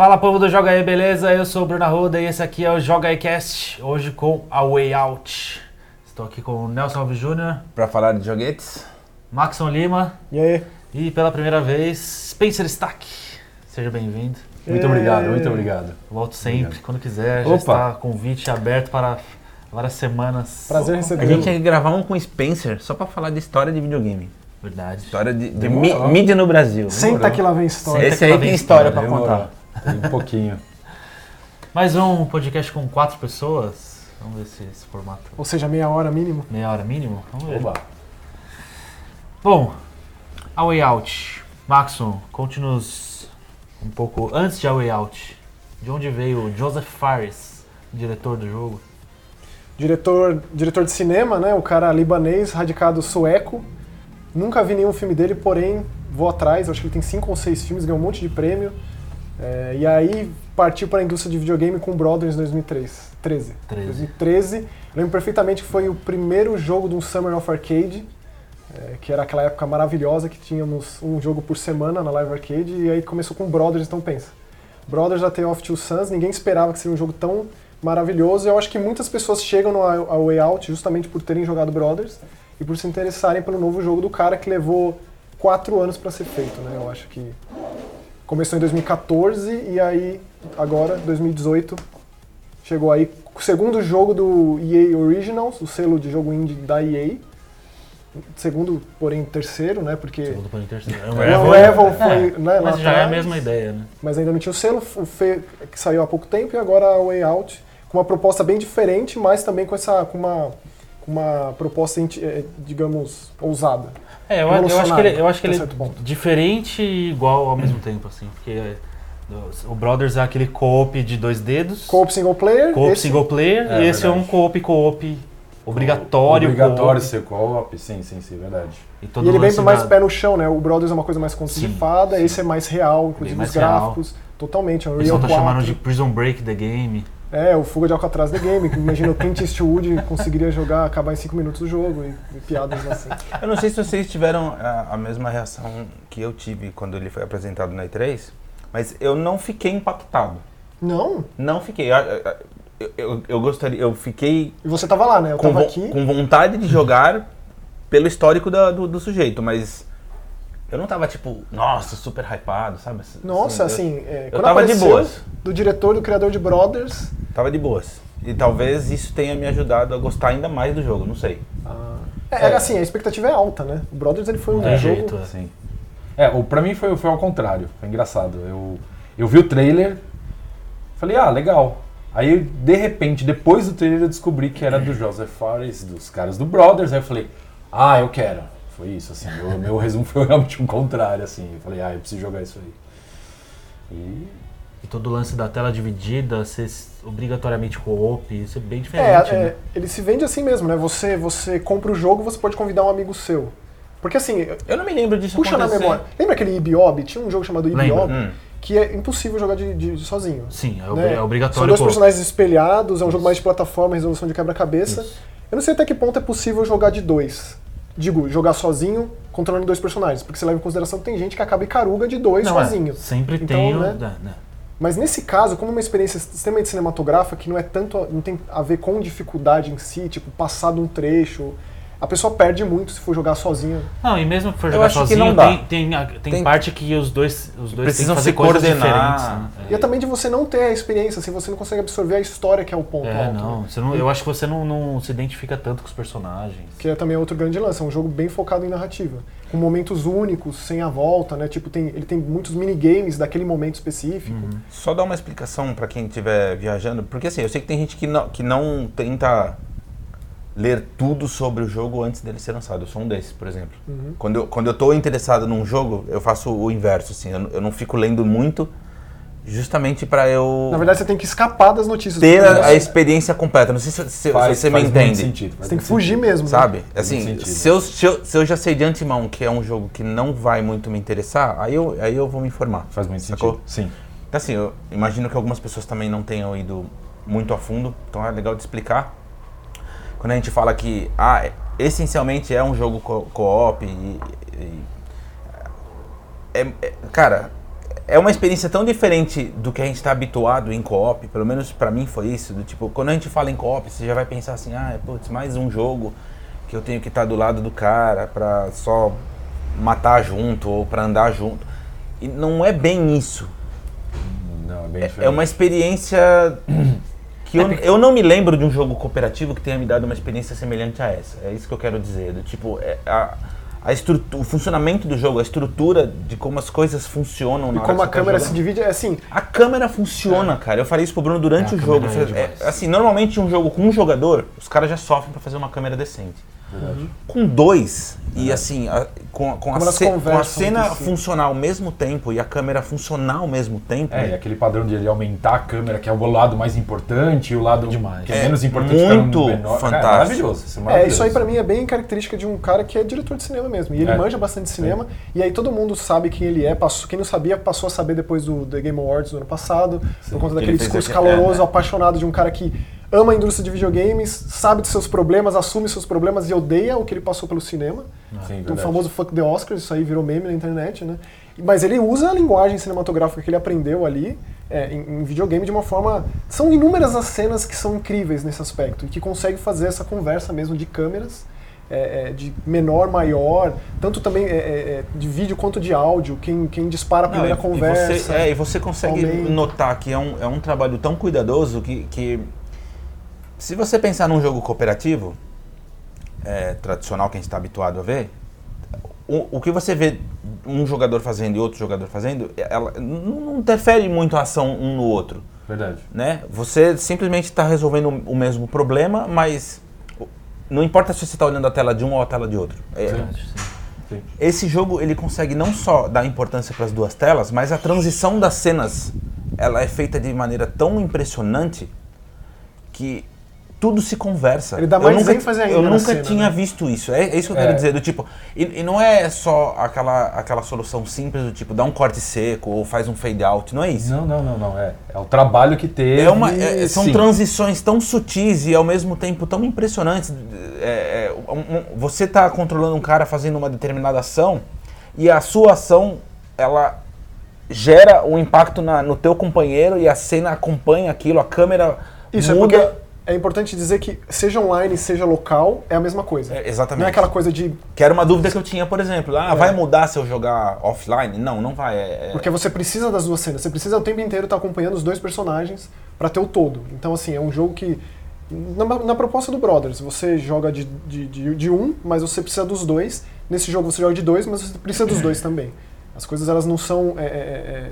Fala povo do Joga aí, beleza? Eu sou o Bruno Arruda e esse aqui é o Joga aí Cast, hoje com a Way Out. Estou aqui com o Nelson Alves Jr., Pra falar de joguetes? Maxon Lima E aí? e pela primeira vez Spencer Stack. Seja bem-vindo. Muito obrigado, muito obrigado. Volto sempre, Obrigado. quando quiser. Já Opa. está convite aberto para várias semanas. Prazer A receber. gente ia gravar um com o Spencer só pra falar de história de videogame. Verdade. História de, de mi- mídia no Brasil. Senta que lá vem história. Esse aí tem história pra Demorou. contar. Tem um pouquinho. Mais um podcast com quatro pessoas. Vamos ver se esse formato Ou seja, meia hora mínimo. meia hora mínimo. Vamos ver. Oba. Bom, a Way Out. Maxon, conte-nos um pouco antes de a Way Out. De onde veio o Joseph Fares, diretor do jogo? Diretor, diretor de cinema, né? O cara libanês, radicado sueco. Nunca vi nenhum filme dele, porém vou atrás. Acho que ele tem cinco ou seis filmes, ganhou um monte de prêmio. É, e aí partiu para a indústria de videogame com Brothers em 2013. 13. 13. 2013. Eu lembro perfeitamente que foi o primeiro jogo de um Summer of Arcade, é, que era aquela época maravilhosa que tínhamos um jogo por semana na Live Arcade, e aí começou com Brothers, então pensa. Brothers da Tale of Two Sons, ninguém esperava que seria um jogo tão maravilhoso. Eu acho que muitas pessoas chegam no A Way Out justamente por terem jogado Brothers e por se interessarem pelo novo jogo do cara que levou quatro anos para ser feito, né? Eu acho que começou em 2014 e aí agora 2018 chegou aí o segundo jogo do EA Originals, o selo de jogo indie da EA. Segundo, porém terceiro, né? Porque Segundo o terceiro. É o Revel. Revel foi né, lá Mas já é a atrás, mesma ideia, né? mas ainda não tinha o selo, o Fe, que saiu há pouco tempo, e agora a Way Out, com uma proposta bem diferente, mas também com essa com uma, com uma proposta, eh, digamos, ousada. É, eu, eu acho que ele, eu acho que ele é diferente e igual ao mesmo tempo, assim. Porque é, o Brothers é aquele co-op de dois dedos, Co-op single player, co-op esse- single player, É, e esse é um verdade. co-op co-op obrigatório. Obrigatório co-op, ser co-op, sim, sim, sim, verdade. e todo E ele vem mais pé no chão, né? O Brothers é uma coisa mais sim. esse é mais real, inclusive mais os gráficos. Totalmente, é um Real tá 4. chamando de Prison Break the Game. É, o Fuga de Alcatraz The Game. que Imagina o Clint Eastwood conseguiria jogar, acabar em 5 minutos o jogo e, e piadas assim. Eu não sei se vocês tiveram a, a mesma reação que eu tive quando ele foi apresentado na E3, mas eu não fiquei impactado. Não, Não fiquei. Eu, eu, eu- gostaria, eu fiquei e você tava lá, né? Eu com, tava aqui. com vontade de jogar pelo histórico da- do, do sujeito, mas eu não tava tipo, nossa, super hypado, sabe? Assim, Nossa, eu- assim, é, eu quando tava de boas. Do diretor, do criador de Brothers. Tava de boas. E talvez isso tenha me ajudado a gostar ainda mais do jogo, não sei. É, é, assim, a expectativa é alta, né? O Brothers ele foi um tem jogo. jeito, é. Sim. É, o, pra mim foi, foi ao contrário, foi engraçado. Eu, eu vi o trailer, falei, ah, legal. Aí, de repente, depois do trailer, eu descobri que era do Joseph Fares, dos caras do Brothers. Aí eu falei, ah, eu quero. Foi isso, assim. Meu, meu resumo foi realmente um contrário, assim. Eu falei, ah, eu preciso jogar isso aí. E E todo o lance da tela dividida, ser obrigatoriamente co-op, isso é bem É, diferente, é, né? ele se vende assim mesmo, né? Você, você compra o jogo, você pode convidar um amigo seu. Porque assim, Eu não me lembro disso puxa na acontecer. memória. Lembra aquele Ibiob? Tinha um jogo chamado. Ibiob, Hum. que é impossível jogar de, de- sozinho. Sim, é, né? é São obrigatório dois co-op. personagens espelhados, é um jogo mais de plataforma, resolução de quebra-cabeça. Isso. Eu não sei até que ponto é possível jogar de dois. Digo, jogar sozinho, controlando dois personagens. Porque você leva em consideração que tem gente que acaba icaruga de dois Não, é, sozinho. sempre Então, tem né? né. Mas nesse caso, como uma experiência extremamente cinematográfica, que não é tanto, não tem a ver com dificuldade em si, tipo, passar de um trecho, a pessoa perde muito se for jogar sozinha. Não, e mesmo que for jogar acho que sozinho, não dá. tem, tem, tem Tem- parte que os dois, os dois Precisam que fazer se coisas coordenar. diferentes. Né? E é também de você não ter a experiência, assim, você não consegue absorver a história que é o ponto É, alto. não, né? você não. Eu acho que você não, não se identifica tanto com os personagens. Que é também outro grande lance, é um jogo bem focado em narrativa. Com momentos únicos, sem a volta, né? Tipo, tem, ele tem muitos minigames daquele momento específico. Só dar uma explicação pra quem estiver viajando, porque assim, eu sei que tem gente que não, que não tenta ler tudo sobre o jogo antes dele ser lançado. Eu sou um desses, por exemplo. Uhum. Quando, eu, quando eu tô interessado num jogo, eu faço o inverso, assim, eu, não- eu não fico lendo muito, justamente pra eu Na verdade, você tem que escapar das notícias. ter a, a experiência completa. Não sei se, se- faz- se você me entende. sentido, faz Você tem que fugir sentido. mesmo. né? Sabe? Faz Assim, se eu, se, eu, se eu já sei de antemão que é um jogo que não vai muito me interessar, aí eu, aí eu vou me informar. Faz muito Sacou? sentido. Sim. Assim, eu imagino que algumas pessoas também não tenham ido muito a fundo, então é legal de explicar. Quando a gente fala que, ah, essencialmente é um jogo co- co-op e, e- é, é- cara, é uma experiência tão diferente do que a gente está habituado em co-op, pelo menos pra mim foi isso, do tipo, quando a gente fala em co-op, você já vai pensar assim, ah, putz, mais um jogo que eu tenho que estar do lado do cara pra só matar junto ou pra andar junto. E não é bem isso. Não, é bem É- diferente. É uma experiência que eu, eu não me lembro de um jogo cooperativo que tenha me dado uma experiência semelhante a essa. É isso que eu quero dizer. Do tipo, é a, a estrutura, o funcionamento do jogo, a estrutura de como as coisas funcionam E na como a tá câmera se jogando. divide, é assim, A câmera funciona, cara. Eu falei isso pro Bruno durante É, o jogo. é é, assim, normalmente um jogo com um jogador, os caras já sofrem pra fazer uma câmera decente. Verdade. Com dois, e assim, a- com, com, a, ce- com a cena si. funcionar ao mesmo tempo e a câmera funcionar ao mesmo tempo, É, e aquele padrão de ele aumentar a câmera, que é o lado mais importante, e o lado Demais. que é, É menos importante muito menor. Cara, fantástico. é maravilhoso. Isso é, É, maravilhoso. isso aí pra mim é bem característica de um cara que é diretor de cinema mesmo. E ele É. manja bastante cinema. E aí todo mundo sabe quem ele é. Passou, quem não sabia passou a saber depois do The Game Awards do ano passado. Por conta Ele daquele discurso aquele- caloroso, é, é. apaixonado de um cara que ama a indústria de videogames, sabe dos seus problemas, assume seus problemas e odeia o que ele passou pelo cinema. Sim, O famoso fuck the Oscars, isso aí virou meme na internet, né? Mas ele usa a linguagem cinematográfica que ele aprendeu ali é, em, em videogame de uma forma. São inúmeras as cenas que são incríveis nesse aspecto e que consegue fazer essa conversa mesmo de câmeras. é, é, de menor, maior, tanto também é, é, é, de vídeo quanto de áudio, quem, quem dispara a Não, primeira e- conversa. E você, é, e você consegue aumenta. notar que é um, é um trabalho tão cuidadoso que, que se você pensar num jogo cooperativo, é, tradicional que a gente está habituado a ver, o, o que você vê um jogador fazendo e outro jogador fazendo, ela não interfere muito a ação um no outro. Verdade. Né? Você simplesmente está resolvendo o mesmo problema, mas não importa se você está olhando a tela de um ou a tela de outro. É, Verdade, sim. Sim. esse jogo ele consegue não só dar importância para as duas telas, mas a transição das cenas ela é feita de maneira tão impressionante que tudo se conversa. Ele dá Eu mais nunca, ênfase ainda Eu nunca cena, tinha né? visto isso. É, é isso que eu É. quero dizer do tipo. E, e não é só aquela aquela solução simples do tipo dá um corte seco ou faz um fade out. Não é isso. Não, não, não, não. É, é o trabalho que teve. É uma, é- são sim. transições tão sutis e ao mesmo tempo tão impressionantes. É, é, um- você está controlando um cara fazendo uma determinada ação e a sua ação ela gera um impacto na- no teu companheiro e a cena acompanha aquilo, a câmera Isso muda. é porque é importante dizer que seja online, seja local, é a mesma coisa. É, exatamente. Não é aquela coisa de Que era uma dúvida que eu tinha, por exemplo. Ah, É. vai mudar se eu jogar offline? Não, não vai. É, é- Porque você precisa das duas cenas. Você precisa o tempo inteiro estar acompanhando os dois personagens pra ter o todo. Então, assim, é um jogo que. Na, na proposta do Brothers, você joga de, de, de, de um, mas você precisa dos dois. Nesse jogo você joga de dois, mas você precisa dos dois também. As coisas elas não são é, é,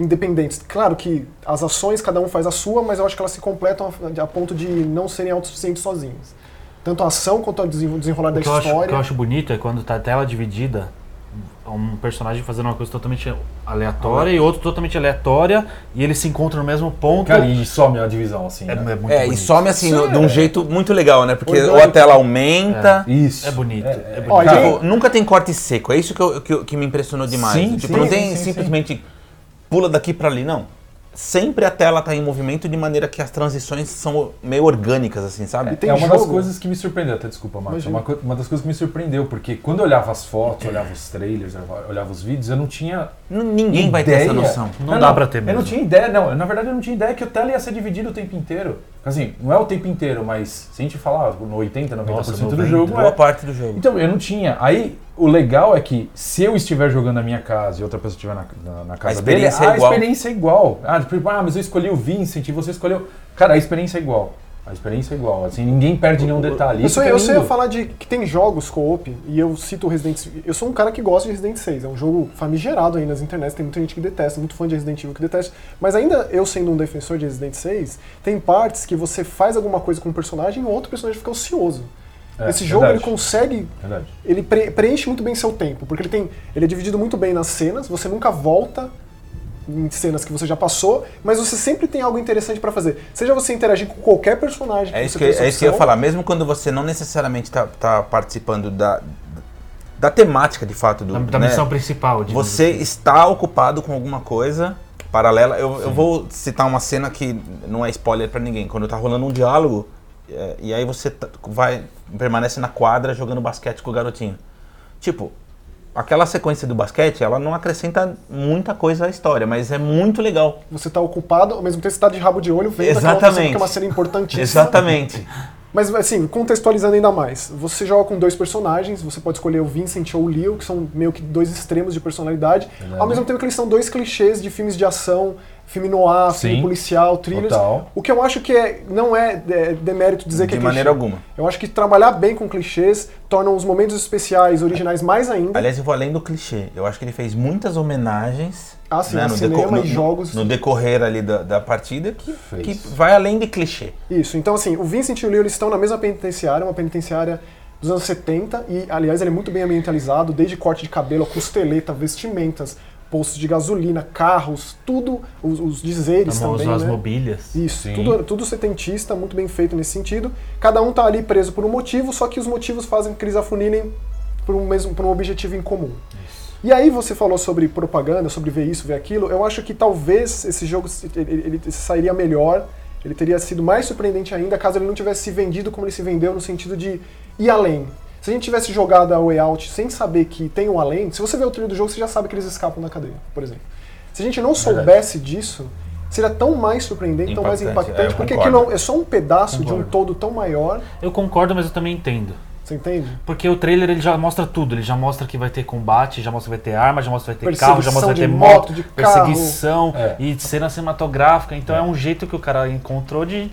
independentes. Claro que as ações cada um faz a sua, mas eu acho que elas se completam a, a ponto de não serem autossuficientes sozinhas. Tanto a ação quanto o desen- desenrolar da O que, eu acho, o história. que eu acho bonito é quando tá a tela dividida, um personagem fazendo uma coisa totalmente aleatória e outro totalmente aleatória, e eles se encontram no mesmo ponto. Cara, e some a divisão, assim. é, né? é muito é, e some assim, no- de um é- jeito muito legal, né? Porque ou a tela aumenta. Isso. É bonito, é bonito. Ó, Tipo, nunca tem corte seco. É isso que, eu- que, que me impressionou demais. Sim, tipo, sim, não sim, tem sim, simplesmente pula daqui pra ali, não. Sempre a tela tá em movimento de maneira que as transições são meio orgânicas, assim, sabe? E tem é uma das coisas que me surpreendeu, até desculpa, Marcos. Imagina. Uma, uma das coisas que me surpreendeu, porque quando eu olhava as fotos, olhava os trailers, eu olhava os vídeos, eu não tinha. N- Ninguém vai ter essa ideia. noção. Não dá pra ter Eu mesmo. não tinha ideia, não. Na verdade, eu não tinha ideia que o tela ia ser dividido o tempo inteiro. Assim, não é o tempo inteiro, mas se a gente falar no 80, 90% Nossa, do 90, jogo. Boa É. parte do jogo. Então, eu não tinha. Aí, o legal é que se eu estiver jogando na minha casa e outra pessoa estiver na, na, na casa dele, experiência é a igual. experiência é igual. Ah, tipo, ah, mas eu escolhi o Vincent e você escolheu. Cara, a experiência é igual. A experiência é igual. Assim, ninguém perde nenhum detalhe. Eu Isso é eu só ia lindo. falar de que tem jogos co-op, e eu cito o Resident Evil. Eu sou um cara que gosta de Resident 6. É um jogo famigerado aí nas internets, tem muita gente que detesta, muito fã de Resident Evil que detesta. Mas ainda eu sendo um defensor de Resident 6, tem partes que você faz alguma coisa com um personagem e o outro personagem fica ocioso. É, Esse jogo verdade. ele consegue. Verdade. Ele pre- preenche muito bem seu tempo, porque ele tem. Ele é dividido muito bem nas cenas, você nunca volta em cenas que você já passou, mas você sempre tem algo interessante pra fazer. Seja você interagir com qualquer personagem É que isso você que, é isso que eu ia falar. Mesmo quando você não necessariamente está tá participando da, da temática, de fato, do, Da, da né? missão principal. Você assim. está ocupado com alguma coisa paralela. Eu, eu vou citar uma cena que não é spoiler pra ninguém. Quando tá rolando um diálogo, e aí você vai permanece na quadra jogando basquete com o garotinho. Tipo, aquela sequência do basquete, ela não acrescenta muita coisa à história, mas é muito legal. Você tá ocupado, ao mesmo tempo você tá de rabo de olho vendo outra cena, Exatamente. que é uma cena importantíssima. Exatamente. Mas assim, contextualizando ainda mais, você joga com dois personagens, você pode escolher o Vincent ou o Leo, que são meio que dois extremos de personalidade, Verdade. ao mesmo tempo que eles são dois clichês de filmes de ação, filme noir, filme Sim. policial, thrillers. Total. O que eu acho que é, não é, é demérito dizer que de é maneira clichê. alguma. Eu acho que trabalhar bem com clichês torna os momentos especiais, originais mais ainda. Aliás, eu vou além do clichê. Eu acho que ele fez muitas homenagens Ah, sim, né, no, cinema no- e jogos. no decorrer ali da, da partida que, Fez. que vai além de clichê. Isso, então assim, o Vincent e o Leo eles estão na mesma penitenciária, uma penitenciária dos anos 70, e aliás ele é muito bem ambientalizado, desde corte de cabelo, costeleta, vestimentas, postos de gasolina, carros, tudo, os, os dizeres Famoso também, as né? mobílias. Isso, Sim. tudo, tudo setentista, muito bem feito nesse sentido. Cada um tá ali preso por um motivo, só que os motivos fazem que eles afunilem por um, mesmo, por um objetivo em comum. E aí você falou sobre propaganda, sobre ver isso, ver aquilo. Eu acho que talvez esse jogo ele, ele sairia melhor, ele teria sido mais surpreendente ainda caso ele não tivesse se vendido como ele se vendeu no sentido de ir além. Se a gente tivesse jogado a Way Out sem saber que tem um além, se você vê o trilho do jogo, você já sabe que eles escapam da cadeia, por exemplo. Se a gente não Verdade. soubesse disso, seria tão mais surpreendente, tão mais Impactante, impactante, é, porque concordo. aquilo é só um pedaço de um Concordo. todo tão maior, Eu concordo, mas eu também entendo. você entende? Porque o trailer ele já mostra tudo. Ele já mostra que vai ter combate, já mostra que vai ter arma, já mostra que vai ter carro, já mostra que vai ter moto, moto, de carro. perseguição É. e cena cinematográfica. Então é. um jeito que o cara encontrou de.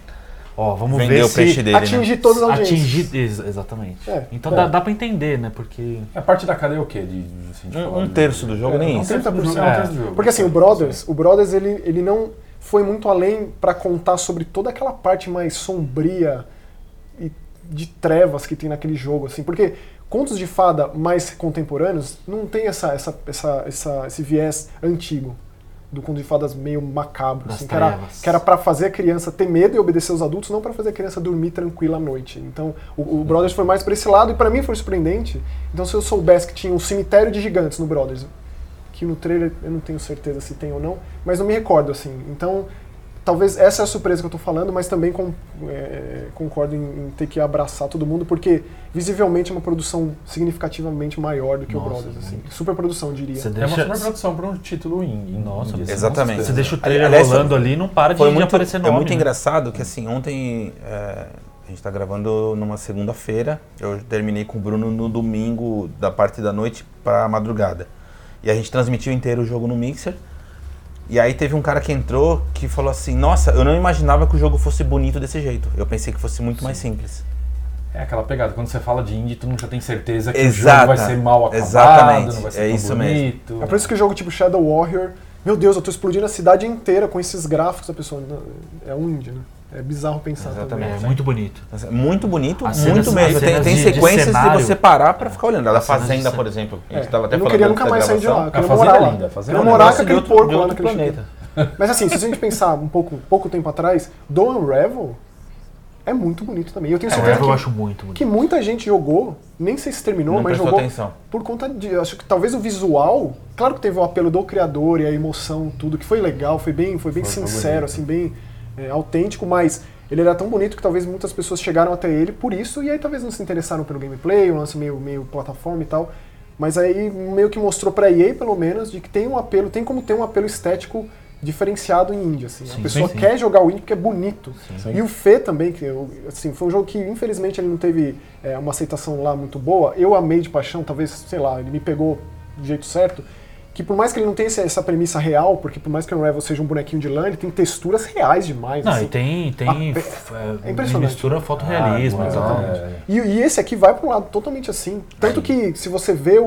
Ó, vamos Vender ver o se peixe dele, né? Atingir todas as audiências. atingir. Ex- exatamente. É, então é. Dá, dá pra entender, né? Porque. A parte da cadeia é o quê? De, assim, de Um- um terço do jogo, É, nem um isso. terço do jogo, 30%. é, um terço do jogo. Porque assim, o Brothers, o Brothers ele, ele não foi muito além pra contar sobre toda aquela parte mais sombria e de trevas que tem naquele jogo, assim, porque contos de fada mais contemporâneos não tem essa, essa, essa, essa- esse viés antigo do conto de fadas meio macabro, assim, que era, que era para fazer a criança ter medo e obedecer os adultos, não pra fazer a criança dormir tranquila à noite. Então, o, o Brothers foi mais pra esse lado e pra mim foi surpreendente. Então, se eu soubesse que tinha um cemitério de gigantes no Brothers, que no trailer eu não tenho certeza se tem ou não, mas não me recordo assim. Então, talvez essa é a surpresa que eu tô falando, mas também com- é, concordo em, em ter que abraçar todo mundo, porque visivelmente é uma produção significativamente maior do que Nossa, o Brothers, assim. Super produção, diria. Você É uma deixa, super produção para um título indie. Nossa, indie, exatamente. você deixa o trailer Aliás, rolando ali e não para de, Foi de muito, aparecer é nome. muito né? engraçado que assim, ontem é, a gente tá gravando numa segunda-feira, eu terminei com o Bruno no domingo da parte da noite pra madrugada. E a gente transmitiu inteiro o jogo no Mixer. E aí teve um cara que entrou que falou assim, nossa, eu não imaginava que o jogo fosse bonito desse jeito. Eu pensei que fosse muito mais simples. É aquela pegada. Quando você fala de indie, tu já tem certeza que Exata, o jogo vai ser mal acabado, exatamente, não vai ser é tão isso mesmo. bonito. É por isso que o jogo tipo Shadow Warrior, meu Deus, eu tô explodindo a cidade inteira com esses gráficos da pessoa. É um indie, né? É bizarro pensar Exatamente. É também. muito bonito. Muito bonito, As muito cenas- mesmo. as Tem, tem de- de sequências de, cenário. você parar pra ficar olhando. A de Fazenda, por exemplo. A gente É, tava até eu não queria nunca mais sair de lá. Eu queria morar Fazenda lá. linda, Eu queria é morar com de aquele porco de lá naquele planeta. Mas assim, se a gente pensar um pouco, pouco tempo atrás, do Unravel é muito bonito também. Eu tenho É, certeza Evo eu que, acho muito bonito. que muita gente jogou, nem sei se terminou, Não mas jogou atenção. por conta de. Acho que talvez o visual. Claro que teve o apelo do criador e a emoção, tudo, que foi legal, foi bem, foi bem Foi- sincero, bonito. assim, bem é, autêntico, mas ele era tão bonito que talvez muitas pessoas chegaram até ele por isso, e aí talvez não se interessaram pelo gameplay, um lance meio, meio plataforma e tal. Mas aí meio que mostrou pra EA, pelo menos, de que tem um apelo, tem como ter um apelo estético diferenciado em indie, assim. Sim, a pessoa sim, sim. quer jogar o indie porque é bonito. Sim. E o Fê também, que assim, foi um jogo que infelizmente ele não teve é, uma aceitação lá muito boa. Eu amei de paixão, talvez, sei lá, ele me pegou do jeito certo. Que por mais que ele não tenha essa premissa real, porque por mais que o Unravel seja um bonequinho de lã, ele tem texturas reais demais. Não, assim. e tem, tem Ah, f- é impressionante. mistura fotorrealismo Ah, e tal. exatamente. É. E, e esse aqui vai para um lado totalmente assim. Tanto que se você vê o,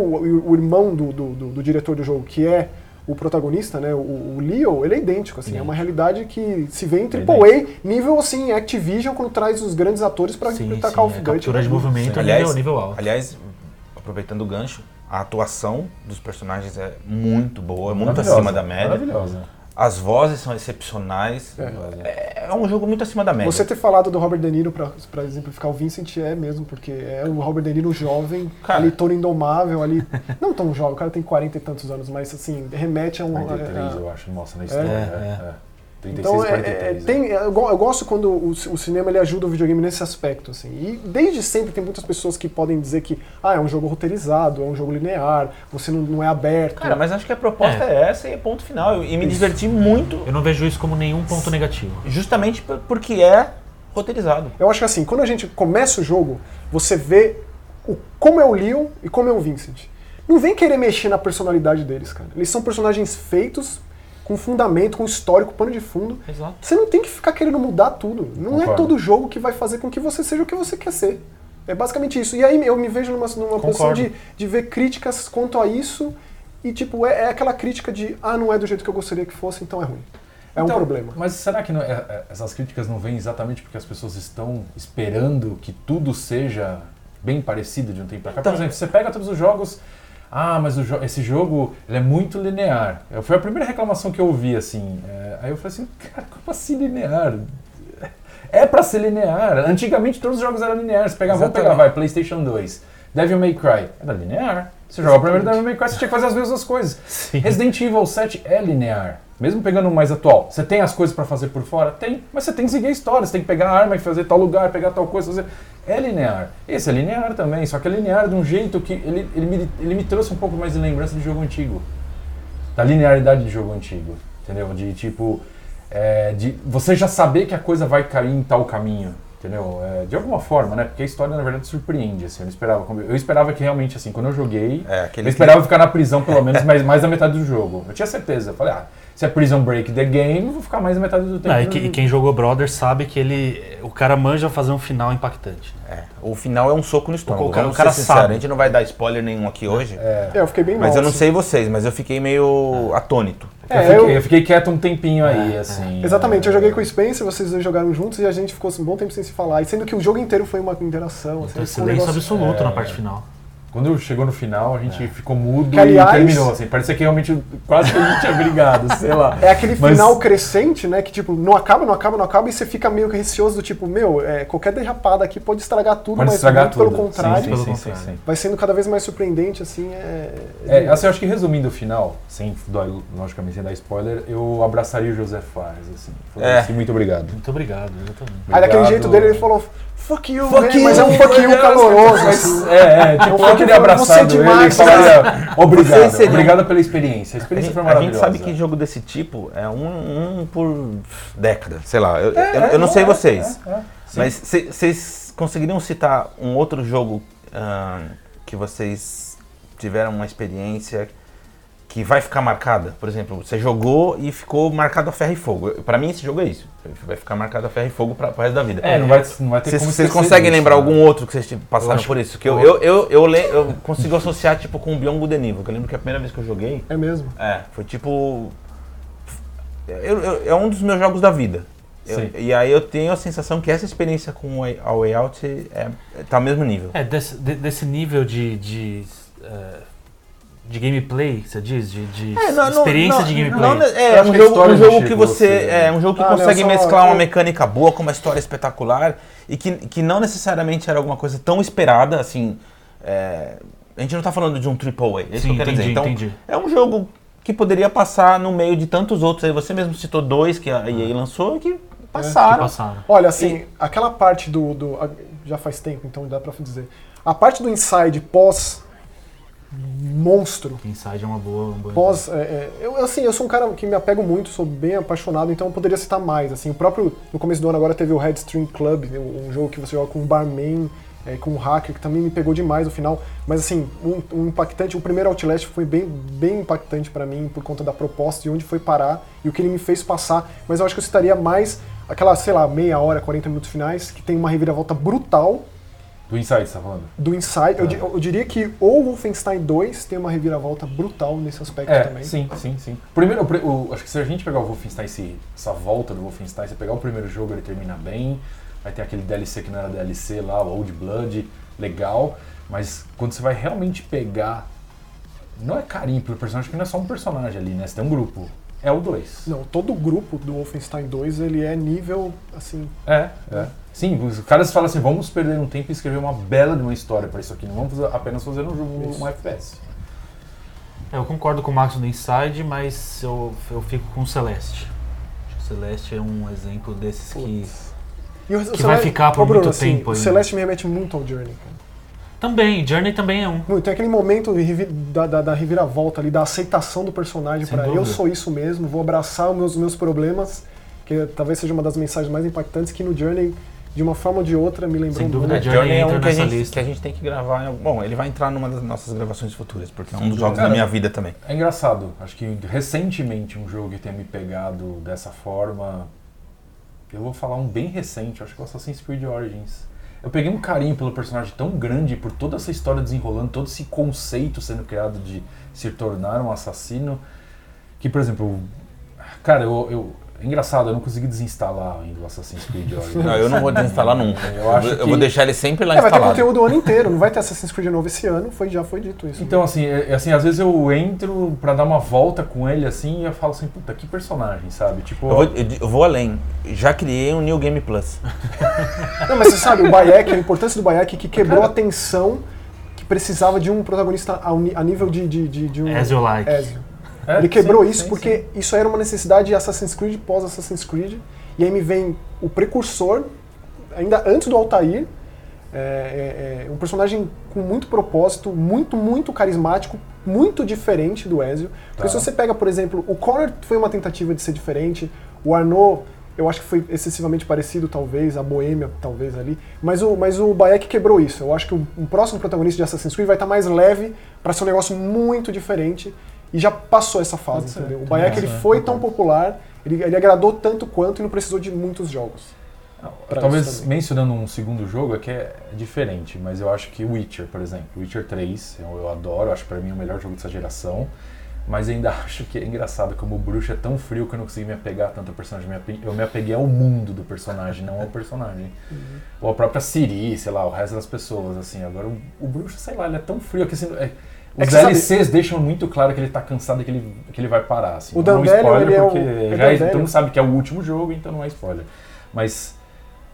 o- irmão do, do- do- do diretor do jogo, que é o protagonista, né, o, o Leo, ele é idêntico, assim, é uma realidade que se vê em AAA, nível assim, Activision quando traz os grandes atores para Sim, interpretar sim, Call of é Duty. captura de né? movimento é Aliás, nível, nível alto. aliás, aproveitando o gancho, a atuação dos personagens é muito boa, é muito acima da média. Maravilhosa. As vozes são excepcionais. É, é um jogo muito acima da média. Você ter falado do Robert De Niro pra, pra exemplificar o Vincent é mesmo, porque é o Robert De Niro jovem, Cara. ali todo indomável, ali. Não tão jovem, o cara tem 40 e tantos anos, mas assim, remete a um. 93, a- eu acho, mostra na história. É, é, é. é. 36, Então, é- 43. é- né? tem, eu, go- eu gosto quando o, o cinema ele ajuda o videogame nesse aspecto. Assim. E desde sempre tem muitas pessoas que podem dizer que ah, é um jogo roteirizado, é um jogo linear, você não, não é aberto. Cara, mas acho que a proposta é, essa e é ponto final. E me diverti muito, Eu não vejo isso como nenhum ponto negativo. justamente por- porque é roteirizado. Eu acho que assim, quando a gente começa o jogo, você vê o, como é o Leon e como é o Vincent. Não vem querer mexer na personalidade deles, cara. Eles são personagens feitos, com fundamento, com histórico, pano de fundo. Exato. Você não tem que ficar querendo mudar tudo. Não é Concordo. todo jogo que vai fazer com que você seja o que você quer ser. É basicamente isso. E aí eu me vejo numa, numa posição de, de ver críticas quanto a isso e, tipo, é, é aquela crítica de ah, não é do jeito que eu gostaria que fosse, então é ruim. É um Então, problema. Mas será que não- é- é- essas críticas não vêm exatamente porque as pessoas estão esperando que tudo seja bem parecido de um tempo pra cá? Então- Por exemplo, você pega todos os jogos. Ah, mas jo- esse jogo é muito linear. Foi a primeira reclamação que eu ouvi, assim. É, aí eu falei assim, cara, como assim linear? É pra ser linear. Antigamente todos os jogos eram lineares. Pegava, vamos pegar, vai, PlayStation 2. Devil May Cry. Era linear. Você jogava o primeiro Devil May Cry, você tinha que fazer as mesmas coisas. Sim. Resident Evil 7 é linear. Mesmo pegando o mais atual, você tem as coisas pra fazer por fora? Tem, mas você tem que seguir a história, você tem que pegar a arma e fazer tal lugar, pegar tal coisa, fazer. É linear. Esse é linear também, só que é linear de um jeito que ele, ele, me, ele me trouxe um pouco mais de lembrança de jogo antigo. Da linearidade de jogo antigo. Entendeu? De tipo. é, de você já saber que a coisa vai cair em tal caminho. Entendeu? É, de alguma forma, né? Porque a história, na verdade, surpreende. Assim, eu, não esperava, eu esperava que realmente, assim, quando eu joguei, É, eu esperava ficar na prisão pelo menos mais, mais da metade do jogo. Eu tinha certeza. Eu falei, ah, se é Prison Break the Game, vou ficar mais da metade do tempo. Não, e, que- e quem jogou Brothers sabe que ele. O cara manja fazer um final impactante. É, o final é um soco no estômago. O cara- o cara sabe. A gente não vai dar spoiler nenhum aqui hoje. É, eu fiquei bem Mas mal, eu não assim. sei vocês, mas eu fiquei meio atônito. Eu, É, fiquei, eu- eu fiquei quieto um tempinho aí, assim. Exatamente, eu é, joguei com o Spencer, vocês dois jogaram juntos e a gente ficou um bom tempo sem se falar. E sendo que o jogo inteiro foi uma interação. Assim, Então, um silêncio negócio- absoluto é. na parte final. Quando chegou no final, a gente ficou mudo Que, aliás- e terminou, assim. Parecia que realmente quase que a gente tinha brigado, sei lá. É aquele Mas- final crescente, né? Que tipo, não acaba, não acaba, não acaba, e você fica meio receoso do tipo, meu, é, qualquer derrapada aqui pode estragar tudo, Pode mas estragar muito tudo. pelo contrário, Sim, sim, Pelo sim, sim, contrário. sim. vai sendo cada vez mais surpreendente, assim, é... É, assim, eu acho que resumindo o final, sem, logicamente, sem dar spoiler, eu abraçaria o José Fares, assim. Falei É. assim, muito obrigado. Muito obrigado, exatamente. Aí daquele jeito dele ele falou, fuck you, Fuck man", you, mas é um fuck you caloroso, mas- assim. É, é, tipo, Um eu fuck você é ele e demais, falaria, obrigado, Vocês seriam- obrigado pela experiência. A A experiência gente, foi a gente maravilhosa. sabe que jogo desse tipo é um, um por década, sei lá. Eu, É, eu, é, eu não sei é, vocês, é, é. Sim. mas vocês conseguiriam citar um outro jogo que vocês tiveram uma experiência que vai ficar marcada? Por exemplo, você jogou e ficou marcado a ferro e fogo. Pra mim esse jogo é isso. Vai ficar marcado a ferro e fogo pra, pro resto da vida. É, não vai, não vai ter Vocês como vocês conseguem lembrar né? algum outro que vocês passaram acho- por isso? Que eu, eu, eu, eu, le- eu consigo associar tipo com o and Evil, que eu lembro que a primeira vez que eu joguei, É mesmo. é, foi tipo. eu- eu- é um dos meus jogos da vida. Eu- Sim. e aí eu tenho a sensação que essa experiência com o a Way Out é, tá ao mesmo nível. É, desse, de- desse nível de. de, eh, de gameplay, você diz? De, de É, não- experiência não- de gameplay. não- é, um que jogo, um jogo que você. você. É um jogo que Ah, consegue não, só- mesclar uma eu- mecânica boa com uma história espetacular e que, que não necessariamente era alguma coisa tão esperada, assim. é, a gente não tá falando de um triple A, é isso que Sim, eu quero entendi, dizer. Então, entendi. é um jogo que poderia passar no meio de tantos outros. Aí você mesmo citou dois que a EA lançou e que Que passaram. passaram. Olha, assim, aquela parte do, do- Já faz tempo, então dá pra dizer. A parte do inside pós monstro, Inside é uma boa. Uma boa pós. é, é, eu, assim, eu sou um cara que me apego muito, sou bem apaixonado, então eu poderia citar mais. Assim, o próprio. No começo do ano agora teve o Headstream Club, né, um jogo que você joga com um barman, é, com um hacker, que também me pegou demais no final. Mas assim, um, um impactante. O primeiro Outlast foi bem, bem impactante pra mim por conta da proposta e onde foi parar e o que ele me fez passar. Mas eu acho que eu citaria mais aquela, sei lá, meia hora, 40 minutos finais, que tem uma reviravolta brutal Do Inside, você tá falando? do Inside. Eu, di- eu diria que o Wolfenstein 2 tem uma reviravolta brutal nesse aspecto É, também. sim, sim, sim. Primeiro, o pri- o- acho que se a gente pegar o Wolfenstein, esse- essa volta do Wolfenstein, você pegar o primeiro jogo, ele termina bem. Vai ter aquele DLC que não era DLC lá, o Old Blood, legal. Mas quando você vai realmente pegar. Não é carinho pelo personagem, porque não é só um personagem ali, né? Você tem um grupo. É o 2. Não, todo o grupo do Wolfenstein 2 ele é nível assim. É, é. Sim, os caras falam assim: vamos perder um tempo e escrever uma bela de uma história pra isso aqui. Não vamos apenas fazer um jogo, um FPS. É, eu concordo com o Max no Inside, mas eu, eu fico com o Celeste. Acho que Celeste é um exemplo desses que. Putz. E o- o Que vai ficar por Ô, Bruno, muito assim, tempo O ainda. Celeste me remete muito ao Journey, cara. Também, Journey também é um. Muito, tem aquele momento de revi- da, da, da reviravolta ali, da aceitação do personagem para eu sou isso mesmo, vou abraçar os meus, meus problemas, que talvez seja uma das mensagens mais impactantes que no Journey, de uma forma ou de outra, me lembrou Sem muito. dúvida, É, Journey Journey é um que a, gente, lista. que a gente tem que gravar. em algum- Bom, ele vai entrar numa das nossas gravações futuras, porque é um Sem dos jogos dúvida. da minha vida também. É engraçado. Acho que recentemente um jogo que tenha me pegado dessa forma. Eu vou falar um bem recente, acho que é o Assassin's Creed Origins. Eu peguei um carinho pelo personagem tão grande, por toda essa história desenrolando, todo esse conceito sendo criado de se tornar um assassino, que, por exemplo, cara, eu, eu- é engraçado, eu não consegui desinstalar ainda o Assassin's Creed Origins. Não, eu não vou desinstalar nunca. Eu acho eu que- vou deixar ele sempre lá É, vai ter instalado. conteúdo o ano inteiro, não vai ter Assassin's Creed novo esse ano, foi, já foi dito isso. Então, assim, é- é assim, às vezes eu entro pra dar uma volta com ele, assim, e eu falo assim, puta, que personagem, sabe? Tipo, Eu vou, eu vou além. Já criei um New Game Plus. Não, mas você sabe, o Bayek, a importância do Bayek que quebrou a tensão que precisava de um protagonista a, nível de, de, de, de um Ezio-like. Ezio. É, Ele quebrou sim, isso sim, porque isso era uma necessidade de Assassin's Creed pós Assassin's Creed. E aí me vem o precursor, ainda antes do Altair, é, é, é um personagem com muito propósito, muito, muito carismático, muito diferente do Ezio. Porque Tá. se você pega, por exemplo, o Connor foi uma tentativa de ser diferente, o Arnaud, eu acho que foi excessivamente parecido, talvez, a Boêmia, talvez ali. Mas o, mas o Bayek quebrou isso. Eu acho que o, um próximo protagonista de Assassin's Creed vai estar mais leve para ser um negócio muito diferente. E já passou essa fase, Pode ser, entendeu? O também Bayek ele acho, né? foi tão popular, ele, ele agradou tanto quanto e não precisou de muitos jogos. pra Talvez mencionando um segundo jogo é que é diferente, mas eu acho que Witcher, por exemplo, Witcher 3, eu, eu adoro, acho pra mim o melhor jogo dessa geração, mas ainda acho que é engraçado como o bruxo é tão frio que eu não consegui me apegar tanto ao personagem. Eu me apeguei ao mundo do personagem, não ao personagem. Uhum. Ou a própria Siri, sei lá, o resto das pessoas, assim. Agora o, o bruxo, sei lá, ele é tão frio que assim. é- É os que você sabe- DLCs deixam muito claro que ele tá cansado e que ele, que ele vai parar. Assim. O não é spoiler ele é o- porque é já é, todo mundo sabe que é o último jogo, então não é spoiler. Mas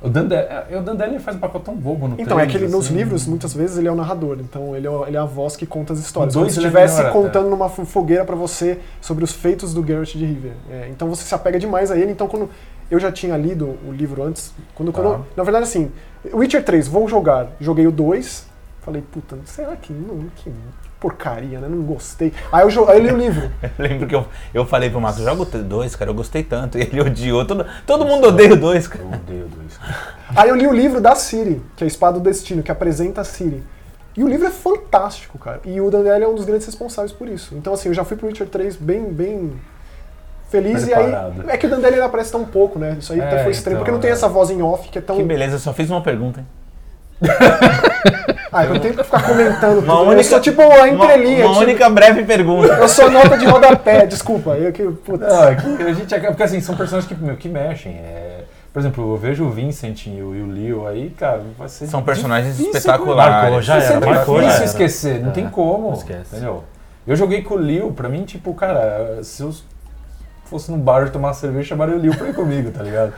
o Dandelion, o Dandelion faz um papel tão bobo no Então, é três, que ele, nos assim. livros, muitas vezes, ele é o narrador. Então, ele é, o- ele é a voz que conta as histórias. Como se é estivesse melhor até. contando numa fo- fogueira pra você sobre os feitos do Geralt de Rivia. É, então, você se apega demais a ele. Então, quando eu já tinha lido o livro antes, quando, Tá. quando- na verdade, assim, Witcher 3, vou jogar. Joguei o 2, falei, puta, será que não, que porcaria, né? Não gostei. Aí eu, jo- aí eu li o livro. Eu lembro que eu, eu falei pro Marcos, joga o 2, cara, eu gostei tanto. E ele odiou. Todo, todo mundo odeia o 2, cara. Eu odeio dois. Aí eu li o livro da Ciri, que é a Espada do Destino, que apresenta a Ciri. E o livro é fantástico, cara. E o Daniel é um dos grandes responsáveis por isso. Então, assim, eu já fui pro Witcher 3 bem, bem feliz. Preparado. E aí, é que o Dandelion ele aparece tão pouco, né? Isso aí É, até foi estranho, então, porque não tem é. essa voz em off que é tão... Que beleza, eu só fiz uma pergunta, hein? Ah, eu tenho que ficar comentando tudo. Uma eu única- sou tipo a entrelinha. Uma, uma tipo, única breve pergunta. Eu sou nota de rodapé, desculpa. Eu que, putz. Não, é que a gente porque assim, são personagens que, meu, que mexem. é- por exemplo, eu vejo o Vincent e o, e o Leo aí, cara, vai ser. São personagens espetaculares. Marcou, já era, marcou, já difícil era. esquecer, não É, tem como. não esquece. Entendeu? Eu joguei com o Leo, pra mim, tipo, cara, se eu fosse num bar tomar uma cerveja, chamaria o Leo pra ir comigo, tá ligado?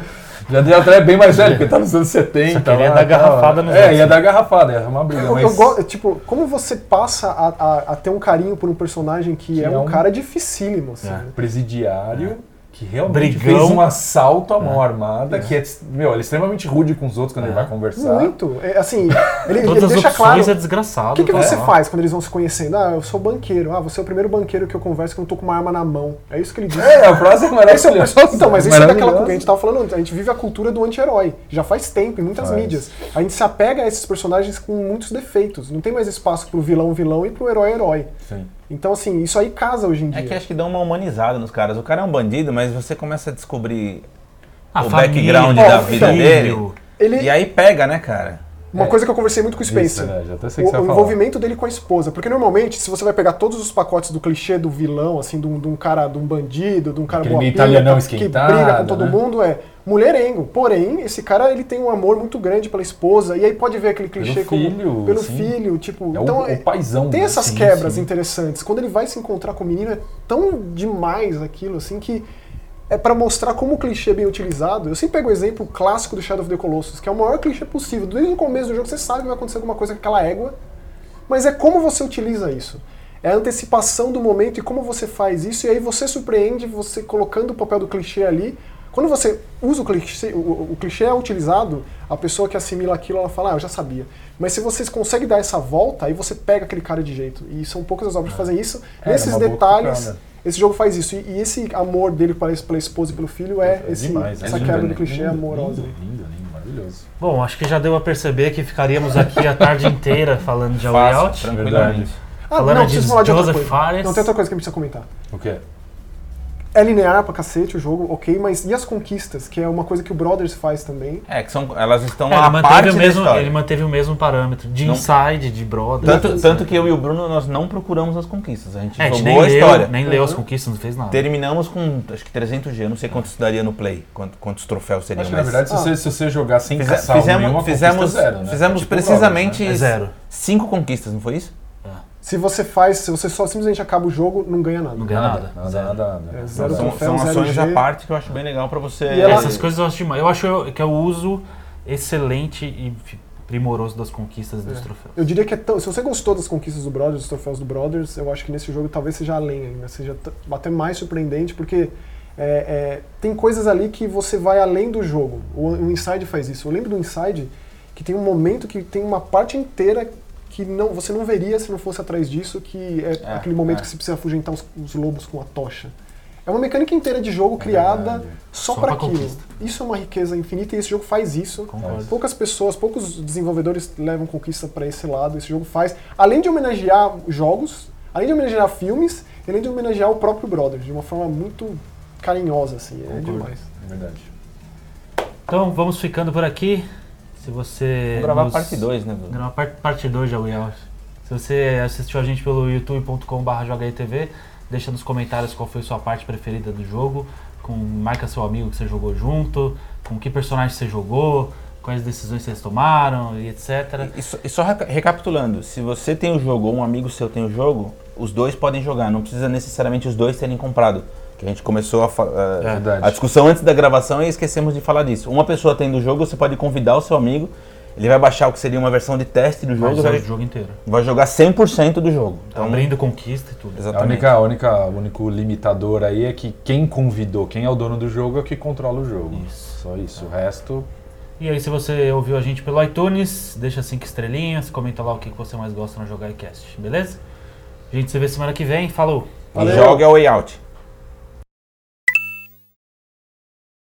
Já deu até bem mais velho, porque tá nos anos 70. Só queria lá, dar garrafada nos É, outros. ia dar garrafada, ia arrumar briga, Eu, mas... eu gosto, tipo, como você passa a, a- a ter um carinho por um personagem que, Que é, é um um- cara dificílimo, assim. É. né? presidiário que realmente Brigão. fez um assalto à mão armada, que é, meu, ele é extremamente rude com os outros quando ele vai conversar. Muito. É, assim, ele, Todas ele as deixa claro. é desgraçado. O que, que tá? você Ó. faz quando eles vão se conhecendo? Ah, eu sou banqueiro. Ah, você é o primeiro banqueiro que eu converso que eu não tô com uma arma na mão. É isso que ele diz. É, a frase é é maravilhosa. então, mas isso é daquela que a gente tava falando antes. A gente vive a cultura do anti-herói. Já faz tempo, em muitas Faz. mídias. A gente se apega a esses personagens com muitos defeitos. Não tem mais espaço pro vilão vilão e pro herói herói. Sim. Então, assim, isso aí casa hoje em dia. É que acho que dá uma humanizada nos caras. O cara é um bandido, mas você começa a descobrir A o família, background Ó, da vida então, dele. Ele, E aí pega, né, cara? Uma coisa que eu conversei muito com o Isso, Spencer. né, até sei o o, envolvimento dele com a esposa. Porque normalmente, se você vai pegar todos os pacotes do clichê do vilão, assim, de um, de um cara, de um bandido, de um cara boa italianão que briga com todo né? mundo, é mulherengo. Porém, esse cara ele tem um amor muito grande pela esposa. E aí pode ver aquele clichê Pelo como filho, pelo sim. filho, tipo, É então o, é- o paizão. tem né? essas Sim, quebras sim. interessantes. Quando ele vai se encontrar com o menino, é tão demais aquilo, assim, que é pra mostrar como o clichê é bem utilizado. Eu sempre pego o exemplo clássico do Shadow of the Colossus, que é o maior clichê possível. Desde o começo do jogo você sabe que vai acontecer alguma coisa com aquela égua, mas é como você utiliza isso. É a antecipação do momento e como você faz isso, e aí você surpreende, você colocando o papel do clichê ali, Quando você usa o clichê, o, o clichê é utilizado, a pessoa que assimila aquilo, ela fala, ah, eu já sabia. Mas se você consegue dar essa volta, aí você pega aquele cara de jeito. E são poucas as obras que fazem isso. É, Nesses detalhes. Esse jogo faz isso. E, e esse amor dele pela, pela esposa e pelo filho é, É esse, demais, é essa lindo, quebra do clichê Lindo, amorosa. Lindo, lindo, lindo, maravilhoso. Bom, acho que já deu a perceber que ficaríamos aqui a tarde inteira falando de A Way Fácil, Out. tranquilamente. Ah, Falando não, de preciso falar de outra Joseph coisa. Fares. Não, tem outra coisa que a gente precisa comentar. O quê? É linear pra cacete o jogo, ok, mas e as conquistas? Que é uma coisa que o Brothers faz também. É, que são, elas estão É, ele, à parte o mesmo, ele manteve o mesmo parâmetro de Não- inside, de brother. Tanto, tanto que eu e o Bruno, nós não procuramos as conquistas. A gente É, a gente jogou nem a leu, história. nem leu as Uhum. conquistas, não fez nada. Terminamos com, acho que 300G. Eu não sei quanto isso daria no play, quanto- quantos troféus seriam. Acho que na mas verdade, se, Ah. você, se você jogar sem fize- caçar fizemos, nenhuma fizemos, conquista, zero, né? fizemos É tipo precisamente É zero. cinco conquistas, não foi isso? Se você faz, se você só simplesmente acaba o jogo, não ganha nada. Não ganha Nada, nada. nada, zero. nada, nada. É zero são, troféu, são zero ações à parte que eu acho bem legal pra você. E ela- Essas coisas eu acho demais. Eu acho que é o uso excelente e primoroso das conquistas e dos É. troféus. Eu diria que é tão, se você gostou das conquistas do Brothers, dos troféus do Brothers, eu acho que nesse jogo talvez seja além ainda, seja até mais surpreendente, porque é, é, tem coisas ali que você vai além do jogo. O, o Inside faz isso. Eu lembro do Inside que tem um momento que tem uma parte inteira que não, você não veria se não fosse atrás disso, que é, É, aquele momento é. que você precisa afugentar os, os lobos com a tocha. É uma mecânica inteira de jogo criada verdade. só, Só para pra aquilo. conquista. Isso é uma riqueza infinita e esse jogo faz isso. Concordo. Poucas pessoas, poucos desenvolvedores levam conquista para esse lado. Esse jogo faz, além de homenagear jogos, além de homenagear filmes, além de homenagear o próprio Brothers de uma forma muito carinhosa, assim. É Concordo. demais. É verdade. Então vamos ficando por aqui. Se você. Vamos gravar nos- parte 2, né, Bruno? Gravar parte, parte 2 de A Way Out. Se você assistiu a gente pelo youtube.com.br deixa nos comentários qual foi a sua parte preferida do jogo. Com, marca seu amigo que você jogou junto, com que personagem você jogou, quais decisões vocês tomaram e etc. E, só- e só reca- recapitulando, se você tem o jogo ou um amigo seu tem o jogo, os dois podem jogar, não precisa necessariamente os dois terem comprado. Que a gente começou a, a- É verdade. a discussão antes da gravação e esquecemos de falar disso. Uma pessoa tendo o jogo, você pode convidar o seu amigo, ele vai baixar o que seria uma versão de teste do Vai jogo, usar vai, o jogo inteiro. vai jogar 100% do jogo. Então, Abrindo conquista e tudo. A exatamente. única, a única, o único limitador aí é que quem convidou, quem é o dono do jogo é o que controla o jogo. Isso. Só isso. O resto. E aí, se você ouviu a gente pelo iTunes, deixa 5 estrelinhas, comenta lá o que você mais gosta no Jogar Cast, beleza? A gente se vê semana que vem. Falou! E joga a Way Out.